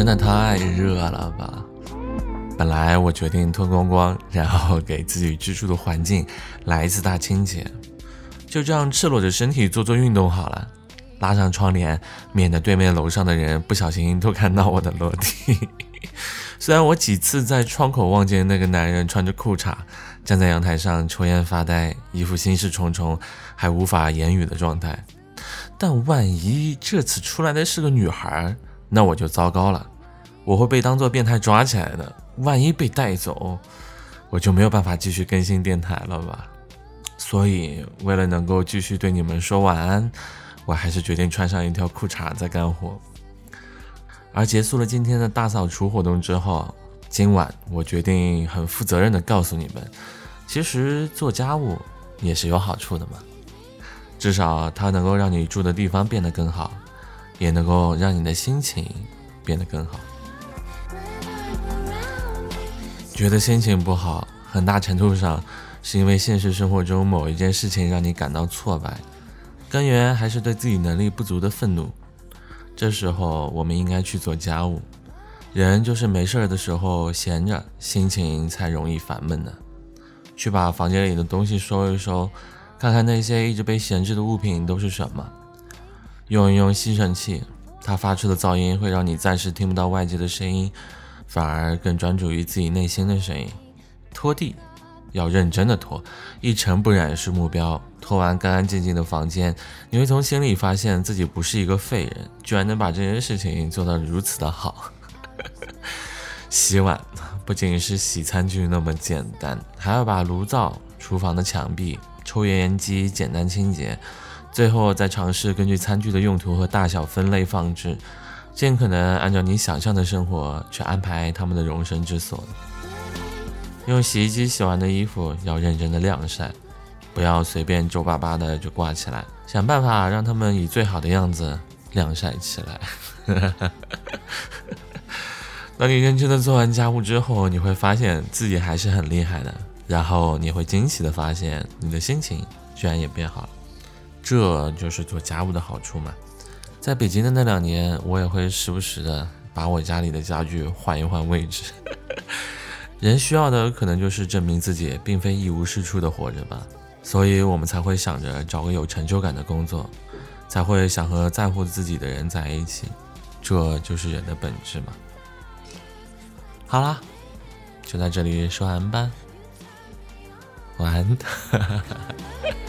真的太热了吧！本来我决定脱光光，然后给自己居住的环境来一次大清洁，就这样赤裸着身体做做运动好了。拉上窗帘，免得对面楼上的人不小心偷看到我的裸体。虽然我几次在窗口望见那个男人穿着裤衩站在阳台上抽烟发呆，一副心事重重还无法言语的状态，但万一这次出来的是个女孩，那我就糟糕了，我会被当做变态抓起来的。万一被带走，我就没有办法继续更新电台了吧？所以为了能够继续对你们说晚安，我还是决定穿上一条裤衩在干活。而结束了今天的大扫除活动之后，今晚我决定很负责任的告诉你们，其实做家务也是有好处的嘛，至少它能够让你住的地方变得更好，也能够让你的心情变得更好。觉得心情不好，很大程度上是因为现实生活中某一件事情让你感到挫败，根源还是对自己能力不足的愤怒。这时候，我们应该去做家务。人就是没事儿的时候闲着，心情才容易烦闷呢。去把房间里的东西收一收，看看那些一直被闲置的物品都是什么。用一用吸尘器，它发出的噪音会让你暂时听不到外界的声音，反而更专注于自己内心的声音。拖地。要认真的拖，一尘不染是目标。拖完干干净净的房间，你会从心里发现自己不是一个废人，居然能把这件事情做到如此的好。洗碗不仅是洗餐具那么简单，还要把炉灶、厨房的墙壁、抽油烟机简单清洁，最后再尝试根据餐具的用途和大小分类放置，尽可能按照你想象的生活去安排他们的容身之所。用洗衣机洗完的衣服要认真的晾晒，不要随便皱巴巴的就挂起来，想办法让他们以最好的样子晾晒起来。当你认真的做完家务之后，你会发现自己还是很厉害的，然后你会惊喜的发现你的心情居然也变好了。这就是做家务的好处嘛。在北京的那两年，我也会时不时的把我家里的家具换一换位置。人需要的可能就是证明自己并非一无是处的活着吧，所以我们才会想着找个有成就感的工作，才会想和在乎自己的人在一起，这就是人的本质嘛。好啦，就在这里说完吧，晚安。